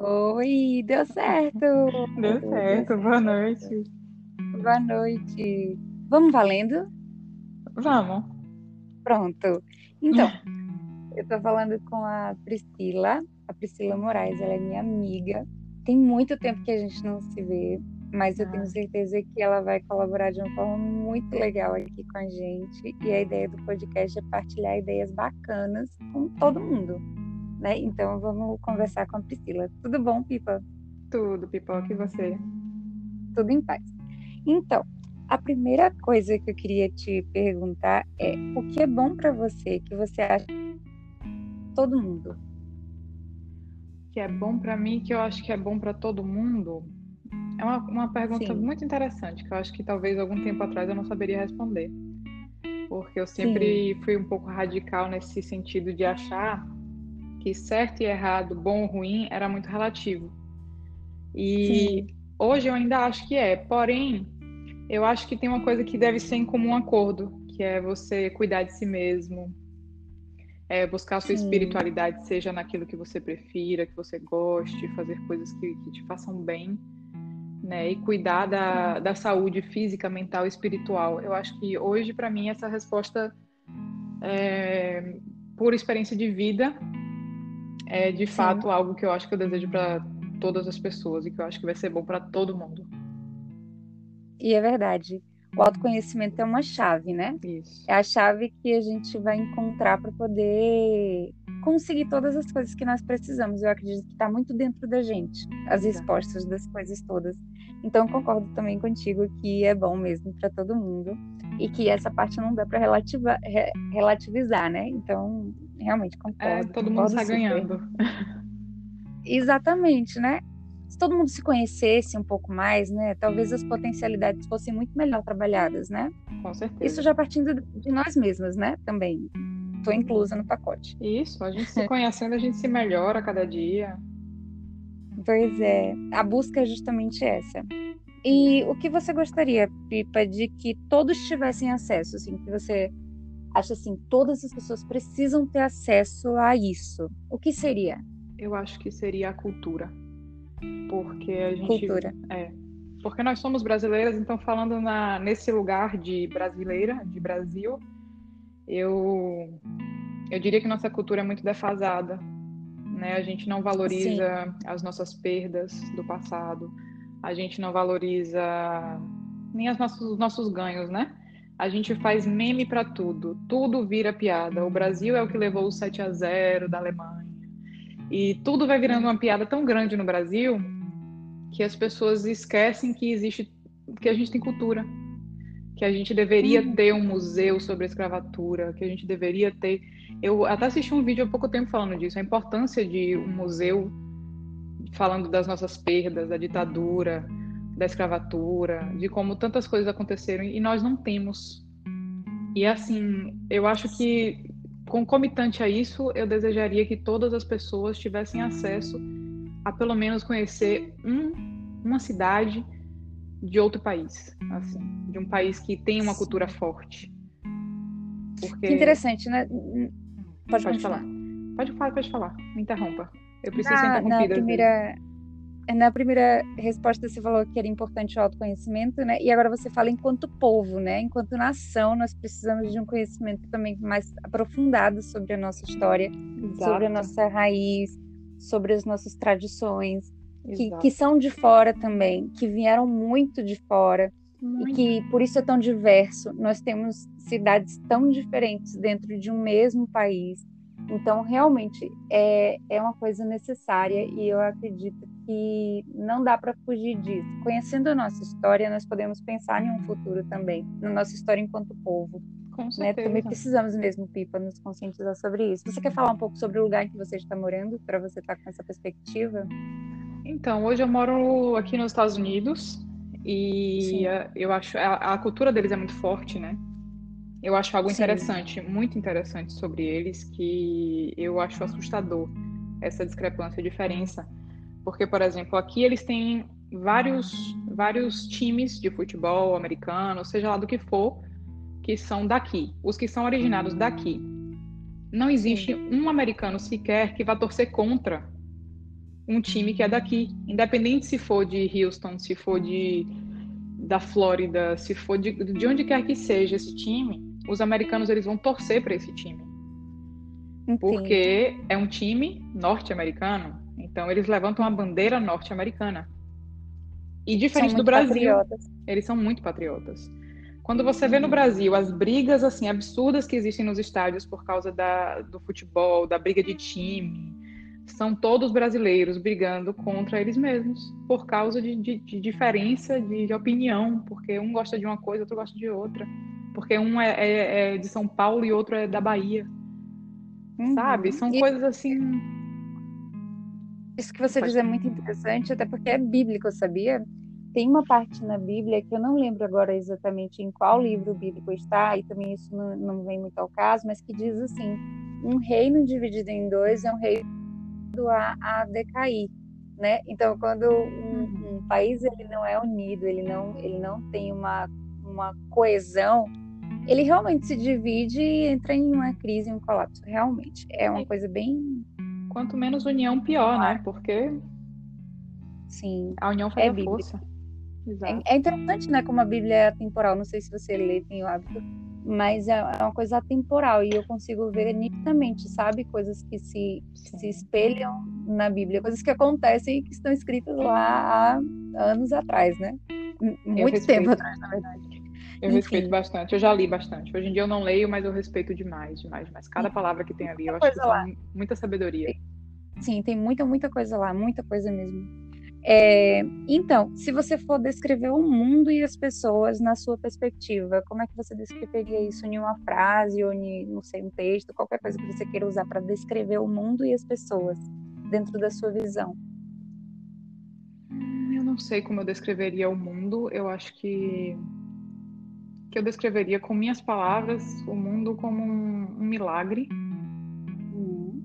Oi, deu certo! Deu certo, boa noite. Boa noite. Vamos valendo? Vamos. Pronto. Então, eu tô falando com a Priscila, a Priscila Moraes, ela é minha amiga. Tem muito tempo que a gente não se vê, mas eu tenho certeza que ela vai colaborar de uma forma muito legal aqui com a gente. E a ideia do podcast é partilhar ideias bacanas com todo mundo. Né? Então vamos conversar com a Priscila. Tudo bom, Pipa? Tudo, Pipoca, e você? Tudo em paz. Então, a primeira coisa que eu queria te perguntar é o que é bom para você que você acha todo mundo? Que é bom para mim, que eu acho que é bom para todo mundo? É uma, uma pergunta Sim. muito interessante, que eu acho que talvez algum tempo atrás eu não saberia responder. Porque eu sempre Sim. fui um pouco radical nesse sentido de achar que certo e errado, bom ou ruim, era muito relativo. E Sim. hoje eu ainda acho que é. Porém, eu acho que tem uma coisa que deve ser em comum acordo, que é você cuidar de si mesmo, é buscar a sua Sim. espiritualidade, seja naquilo que você prefira, que você goste, fazer coisas que, que te façam bem né? E cuidar da, da saúde física, mental e espiritual. Eu acho que hoje, para mim, essa resposta, é, por experiência de vida, é de Sim. fato algo que eu acho que eu desejo para todas as pessoas e que eu acho que vai ser bom para todo mundo. E é verdade. O autoconhecimento é uma chave, né? Isso. É a chave que a gente vai encontrar para poder conseguir todas as coisas que nós precisamos. Eu acredito que está muito dentro da gente, as respostas das coisas todas. Então, concordo também contigo que é bom mesmo para todo mundo e que essa parte não dá para relativizar, né? Então, realmente concordo. É, todo mundo está ganhando. Exatamente, né? se todo mundo se conhecesse um pouco mais, né, talvez as potencialidades fossem muito melhor trabalhadas, né? Com certeza. Isso já partindo de nós mesmas, né? Também. Estou inclusa no pacote. Isso, a gente se conhecendo, a gente se melhora a cada dia. Pois é, a busca é justamente essa. E o que você gostaria, Pipa, de que todos tivessem acesso, assim, que você acha assim, todas as pessoas precisam ter acesso a isso. O que seria? Eu acho que seria a cultura porque a gente cultura é porque nós somos brasileiras então falando na nesse lugar de brasileira de Brasil eu eu diria que nossa cultura é muito defasada né a gente não valoriza Sim. as nossas perdas do passado a gente não valoriza nem os nossos, os nossos ganhos né a gente faz meme para tudo tudo vira piada o Brasil é o que levou o 7 a 0 da Alemanha e tudo vai virando uma piada tão grande no Brasil que as pessoas esquecem que existe, que a gente tem cultura, que a gente deveria uhum. ter um museu sobre a escravatura, que a gente deveria ter. Eu até assisti um vídeo há pouco tempo falando disso, a importância de um museu falando das nossas perdas, da ditadura, da escravatura, de como tantas coisas aconteceram e nós não temos. E assim, eu acho que Concomitante a isso, eu desejaria que todas as pessoas tivessem acesso a pelo menos conhecer um, uma cidade de outro país, assim, de um país que tem uma cultura forte. Porque... Que interessante, né? Pode, pode falar. Pode falar, pode falar. Me interrompa. Eu preciso ser interrompida. Na primeira, na primeira resposta você falou que era importante o autoconhecimento, né? E agora você fala enquanto povo, né? Enquanto nação, nós precisamos de um conhecimento também mais aprofundado sobre a nossa história, Exato. sobre a nossa raiz, sobre as nossas tradições, que, que, são de fora também, que vieram muito de fora muito. e que por isso é tão diverso. Nós temos cidades tão diferentes dentro de um mesmo país então, realmente, é, é uma coisa necessária e eu acredito que não dá para fugir disso. Conhecendo a nossa história, nós podemos pensar em um futuro também, na nossa história enquanto povo. Com certeza. Né? Também precisamos mesmo, Pipa, nos conscientizar sobre isso. Você quer falar um pouco sobre o lugar em que você está morando, para você estar tá com essa perspectiva? Então, hoje eu moro aqui nos Estados Unidos e eu acho a, a cultura deles é muito forte, né? Eu acho algo interessante, Sim. muito interessante sobre eles, que eu acho assustador essa discrepância, a diferença. Porque, por exemplo, aqui eles têm vários, vários times de futebol americano, seja lá do que for, que são daqui, os que são originados daqui. Não existe um americano sequer que vá torcer contra um time que é daqui, independente se for de Houston, se for de da Flórida, se for de, de onde quer que seja esse time, os americanos eles vão torcer para esse time. Entendi. Porque é um time norte-americano, então eles levantam a bandeira norte-americana. E diferente do Brasil, patriotas. eles são muito patriotas. Quando você vê no Brasil as brigas assim absurdas que existem nos estádios por causa da, do futebol, da briga de time, são todos brasileiros brigando contra eles mesmos por causa de, de, de diferença de, de, opinião, porque um gosta de uma coisa, outro gosta de outra, porque um é, é, é de São Paulo e outro é da Bahia, uhum. sabe? São e... coisas assim. Isso que você Pode... diz é muito interessante, até porque é bíblico, sabia? Tem uma parte na Bíblia que eu não lembro agora exatamente em qual livro bíblico está, e também isso não, não vem muito ao caso, mas que diz assim: um reino dividido em dois é um reino a, a decair, né? Então, quando um, um, país ele não é unido, ele não, ele não tem uma, uma coesão, ele realmente se divide e entra em uma crise, um colapso. Realmente, é uma coisa bem... Quanto menos união, pior, né? Porque Sim, a união faz é a força. É, é, interessante, né, como a Bíblia é atemporal. Não sei se você lê, tem o hábito mas é, é uma coisa atemporal e eu consigo ver nitidamente, sabe? Coisas que se, se espelham na Bíblia, coisas que acontecem e que estão escritas lá há anos atrás, né? Muito tempo atrás, na verdade. Eu Enfim. respeito bastante, eu já li bastante. Hoje em dia eu não leio, mas eu respeito demais, demais, demais. Cada palavra que tem ali, eu acho que lá. muita sabedoria. Sim, tem muita, muita coisa lá, muita coisa mesmo. É, então, se você for descrever o mundo e as pessoas na sua perspectiva, como é que você descreveria isso em uma frase ou em, não sei, um texto, qualquer coisa que você queira usar para descrever o mundo e as pessoas dentro da sua visão? Eu não sei como eu descreveria o mundo. Eu acho que que eu descreveria com minhas palavras o mundo como um, um milagre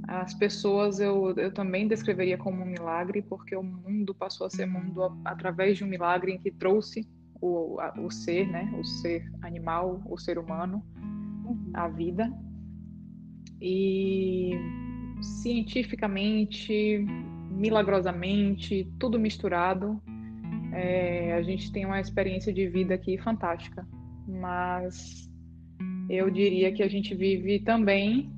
as pessoas eu, eu também descreveria como um milagre, porque o mundo passou a ser mundo através de um milagre em que trouxe o, a, o ser, né? O ser animal, o ser humano, a vida. E cientificamente, milagrosamente, tudo misturado, é, a gente tem uma experiência de vida aqui fantástica. Mas eu diria que a gente vive também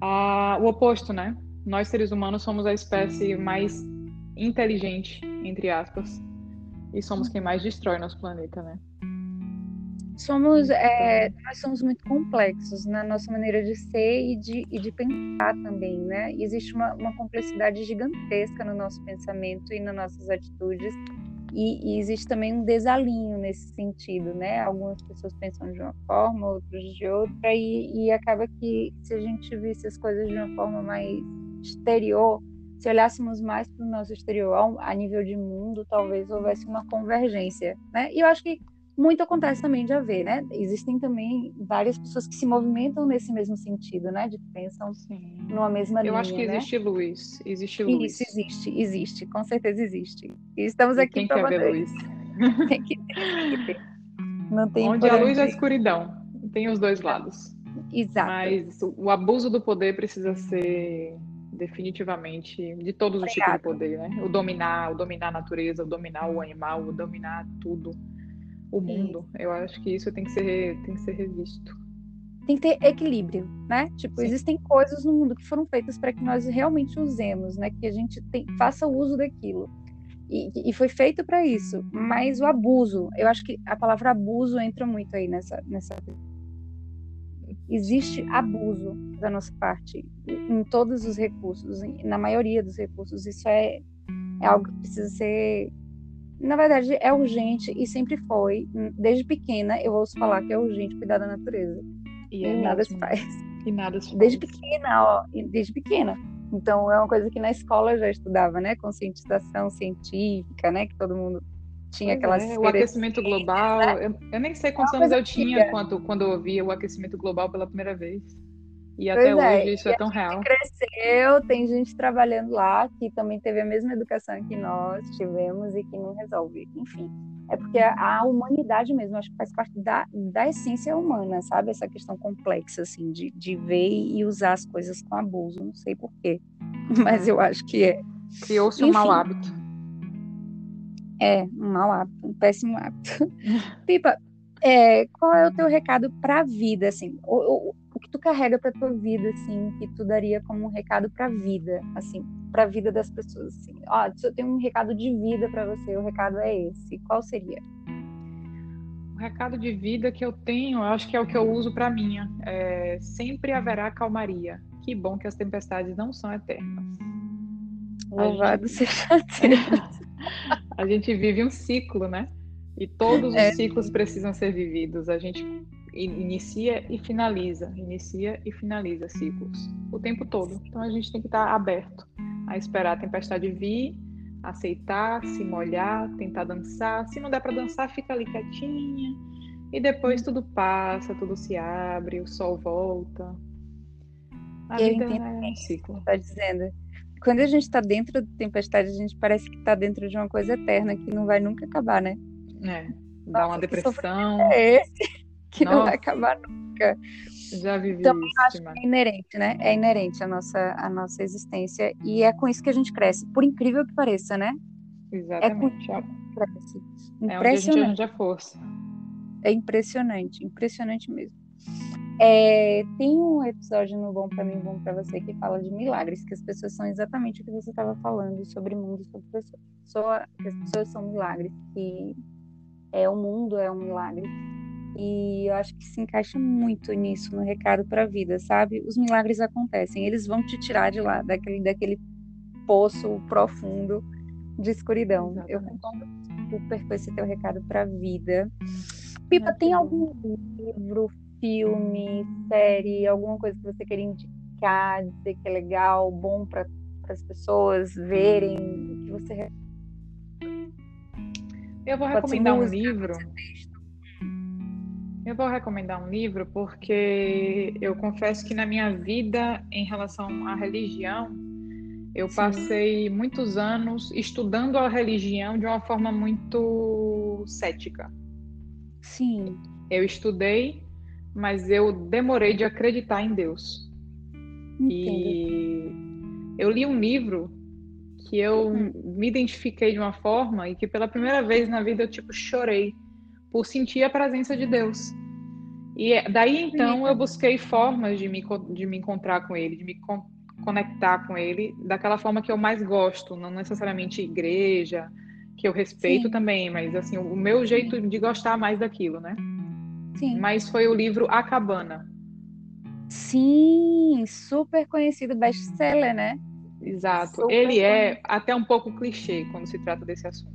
a, o oposto, né? Nós, seres humanos, somos a espécie mais inteligente, entre aspas, e somos quem mais destrói nosso planeta, né? Somos, é, nós somos muito complexos na nossa maneira de ser e de, e de pensar também, né? Existe uma, uma complexidade gigantesca no nosso pensamento e nas nossas atitudes e, e, existe também um desalinho nesse sentido, né? Algumas pessoas pensam de uma forma, outras de outra, e, e acaba que se a gente visse as coisas de uma forma mais exterior, se olhássemos mais para o nosso exterior, a nível de mundo, talvez houvesse uma convergência, né? E eu acho que muito acontece também de haver, né? Existem também várias pessoas que se movimentam nesse mesmo sentido, né? De que pensam Sim. numa mesma Eu linha. Eu acho que né? existe luz. Existe luz. Isso existe, existe, com certeza existe. E estamos aqui tem para ver luz. tem que ter, tem que ter. Não tem Onde a luz é a escuridão. Tem os dois lados. Exato. Mas o abuso do poder precisa ser definitivamente de todos os tipos de poder, né? O dominar, o dominar a natureza, o dominar o animal, o dominar tudo o mundo. Eu acho que isso tem que ser, tem que ser revisto. Tem que ter equilíbrio, né? Tipo, Sim. existem coisas no mundo que foram feitas para que nós realmente usemos, né? Que a gente tem, faça uso daquilo. E, e foi feito para isso. Mas o abuso, eu acho que a palavra abuso entra muito aí nessa, nessa. Existe abuso da nossa parte em todos os recursos, na maioria dos recursos. Isso é, é algo que precisa ser na verdade, é urgente e sempre foi. Desde pequena eu ouço falar que é urgente cuidar da natureza. E, é nada se faz. E nada se faz. Desde pequena, ó, desde pequena. Então é uma coisa que na escola eu já estudava, né? Conscientização científica, né? Que todo mundo tinha aquelas. É, o aquecimento global. Né? Eu, eu, nem sei quantos é anos eu tinha quando, quando eu ouvia o aquecimento global pela primeira vez. E até pois é, hoje é, isso é tão real. cresceu, tem gente trabalhando lá que também teve a mesma educação que nós tivemos e que não resolve. Enfim, é porque a, a humanidade mesmo, acho que faz parte da, da essência humana, sabe? Essa questão complexa, assim, de, de ver e usar as coisas com abuso. Não sei porquê, mas eu acho que é. Criou-se um mau hábito. É, um mau hábito, um péssimo hábito. Pipa, é, qual é o teu recado para a vida, assim? O, o, que tu carrega para tua vida, assim, que tu daria como um recado para a vida, assim, para a vida das pessoas, assim? Ó, se eu tenho um recado de vida para você, o recado é esse. Qual seria? O recado de vida que eu tenho, eu acho que é o que eu uso para minha. É, sempre haverá calmaria. Que bom que as tempestades não são eternas. Louvado gente... seja Deus. a gente vive um ciclo, né? E todos os é. ciclos precisam ser vividos. A gente inicia e finaliza, inicia e finaliza ciclos o tempo todo. Então a gente tem que estar aberto a esperar a tempestade vir, aceitar, se molhar, tentar dançar. Se não der para dançar, fica ali quietinha. E depois tudo passa, tudo se abre, o sol volta. A Eu vida é um ciclo. Está dizendo quando a gente está dentro da tempestade, a gente parece que está dentro de uma coisa eterna que não vai nunca acabar, né? É, dá Nossa, uma depressão. É esse que Nossa. não vai acabar nunca. Já vivi então, isso. Acho que é inerente, né? É inerente à nossa, à nossa existência. E é com isso que a gente cresce, por incrível que pareça, né? Exatamente. É com isso que a gente cresce. É onde a gente arranja força. É impressionante, impressionante mesmo. É, tem um episódio no Bom para mim, Bom para você que fala de milagres, que as pessoas são exatamente o que você estava falando sobre mundo, sobre pessoas. que as pessoas são milagres, que é o mundo é um milagre. E eu acho que se encaixa muito nisso no recado para a vida, sabe? Os milagres acontecem, eles vão te tirar de lá, daquele, daquele poço profundo de escuridão. Exatamente. Eu concordo super com esse teu recado para a vida. Pipa, tem algum livro, filme, série, alguma coisa que você queria indicar, dizer que é legal, bom para as pessoas verem, que você eu vou recomendar um livro. Eu vou recomendar um livro porque eu confesso que na minha vida, em relação à religião, eu Sim. passei muitos anos estudando a religião de uma forma muito cética. Sim. Eu estudei, mas eu demorei de acreditar em Deus. Entendo. E eu li um livro que eu uhum. me identifiquei de uma forma e que pela primeira vez na vida eu tipo chorei por sentir a presença de Deus. E é, daí então eu busquei formas de me, de me encontrar com Ele, de me con conectar com Ele daquela forma que eu mais gosto, não necessariamente igreja, que eu respeito Sim. também, mas assim, o meu jeito de gostar mais daquilo, né? Sim. Mas foi o livro A Cabana. Sim, super conhecido best-seller, né? Exato. Super Ele é até um pouco clichê quando se trata desse assunto.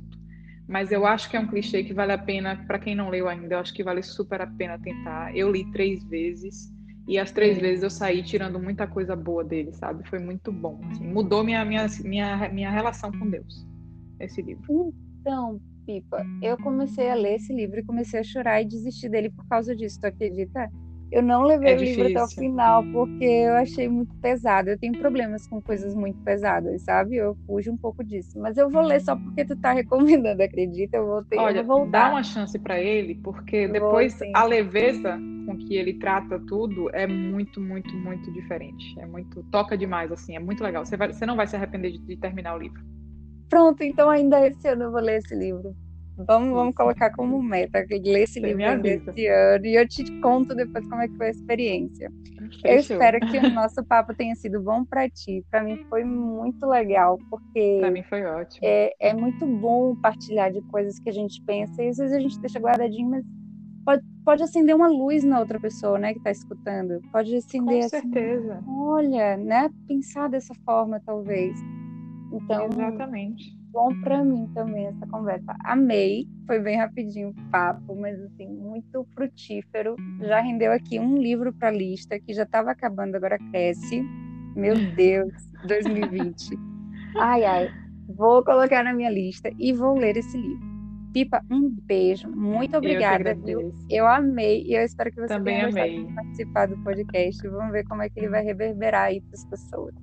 Mas eu acho que é um clichê que vale a pena, para quem não leu ainda, eu acho que vale super a pena tentar. Eu li três vezes e as três é. vezes eu saí tirando muita coisa boa dele, sabe? Foi muito bom. Assim, mudou minha, minha, minha, minha relação com Deus, esse livro. Então, Pipa, eu comecei a ler esse livro e comecei a chorar e desistir dele por causa disso, tu acredita? Eu não levei é o livro até o final porque eu achei muito pesado. Eu tenho problemas com coisas muito pesadas, sabe? Eu fujo um pouco disso. Mas eu vou ler só porque tu tá recomendando, acredita? Eu vou ter Olha, eu vou voltar. dá uma chance para ele, porque depois vou, a leveza com que ele trata tudo é muito, muito, muito diferente. É muito toca demais assim, é muito legal. Você, vai, você não vai se arrepender de, de terminar o livro. Pronto, então ainda esse ano eu vou ler esse livro. Vamos, vamos colocar como meta ler esse livro esse ano e eu te conto depois como é que foi a experiência. Fechou. Eu espero que o nosso papo tenha sido bom para ti. Para mim foi muito legal, porque. Para mim foi ótimo. É, é muito bom partilhar de coisas que a gente pensa e às vezes a gente deixa guardadinho, mas pode, pode acender uma luz na outra pessoa, né, que está escutando. Pode acender. Com assim, certeza. Assim, olha, né, pensar dessa forma, talvez. Então. Exatamente bom para mim também essa conversa. Amei, foi bem rapidinho o papo, mas assim, muito frutífero. Já rendeu aqui um livro para lista que já estava acabando, agora cresce. Meu Deus, 2020. Ai, ai. Vou colocar na minha lista e vou ler esse livro. Pipa, um beijo. Muito obrigada. Eu, eu amei e eu espero que você Também tenha amei. de participar do podcast. Vamos ver como é que ele vai reverberar aí para as pessoas.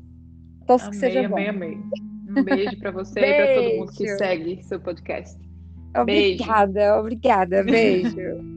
Torço amei, que seja amei, bom. Amei, amei. Um beijo para você beijo. e para todo mundo que segue seu podcast. Obrigada, beijo. obrigada. Beijo.